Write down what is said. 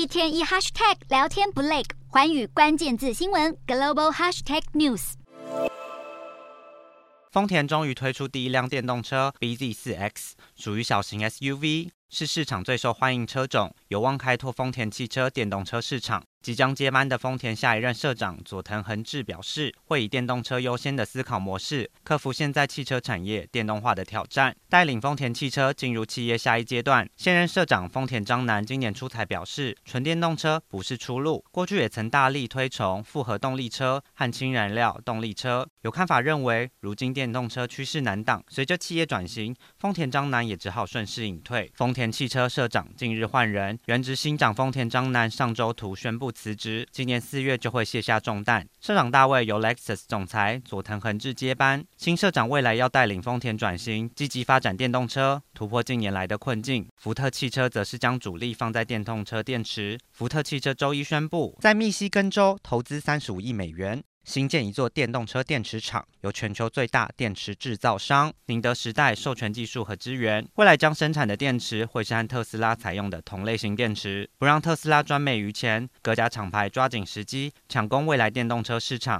一天一 hashtag 聊天不累，环宇关键字新闻 global hashtag news。丰田终于推出第一辆电动车，BZ 四 X，属于小型 SUV，是市场最受欢迎车种，有望开拓丰田汽车电动车市场。即将接班的丰田下一任社长佐藤恒志表示，会以电动车优先的思考模式，克服现在汽车产业电动化的挑战，带领丰田汽车进入企业下一阶段。现任社长丰田章男今年出彩表示，纯电动车不是出路。过去也曾大力推崇复合动力车和氢燃料动力车。有看法认为，如今电动车趋势难挡，随着企业转型，丰田章男也只好顺势隐退。丰田田汽车社长近日换人，原职新长丰田章男上周图宣布。辞职，今年四月就会卸下重担。社长大位由 Lexus 总裁佐藤恒志接班。新社长未来要带领丰田转型，积极发展电动车，突破近年来的困境。福特汽车则是将主力放在电动车电池。福特汽车周一宣布，在密西根州投资三十五亿美元。新建一座电动车电池厂，由全球最大电池制造商宁德时代授权技术和资源，未来将生产的电池会是和特斯拉采用的同类型电池，不让特斯拉专美于前。各家厂牌抓紧时机抢攻未来电动车市场。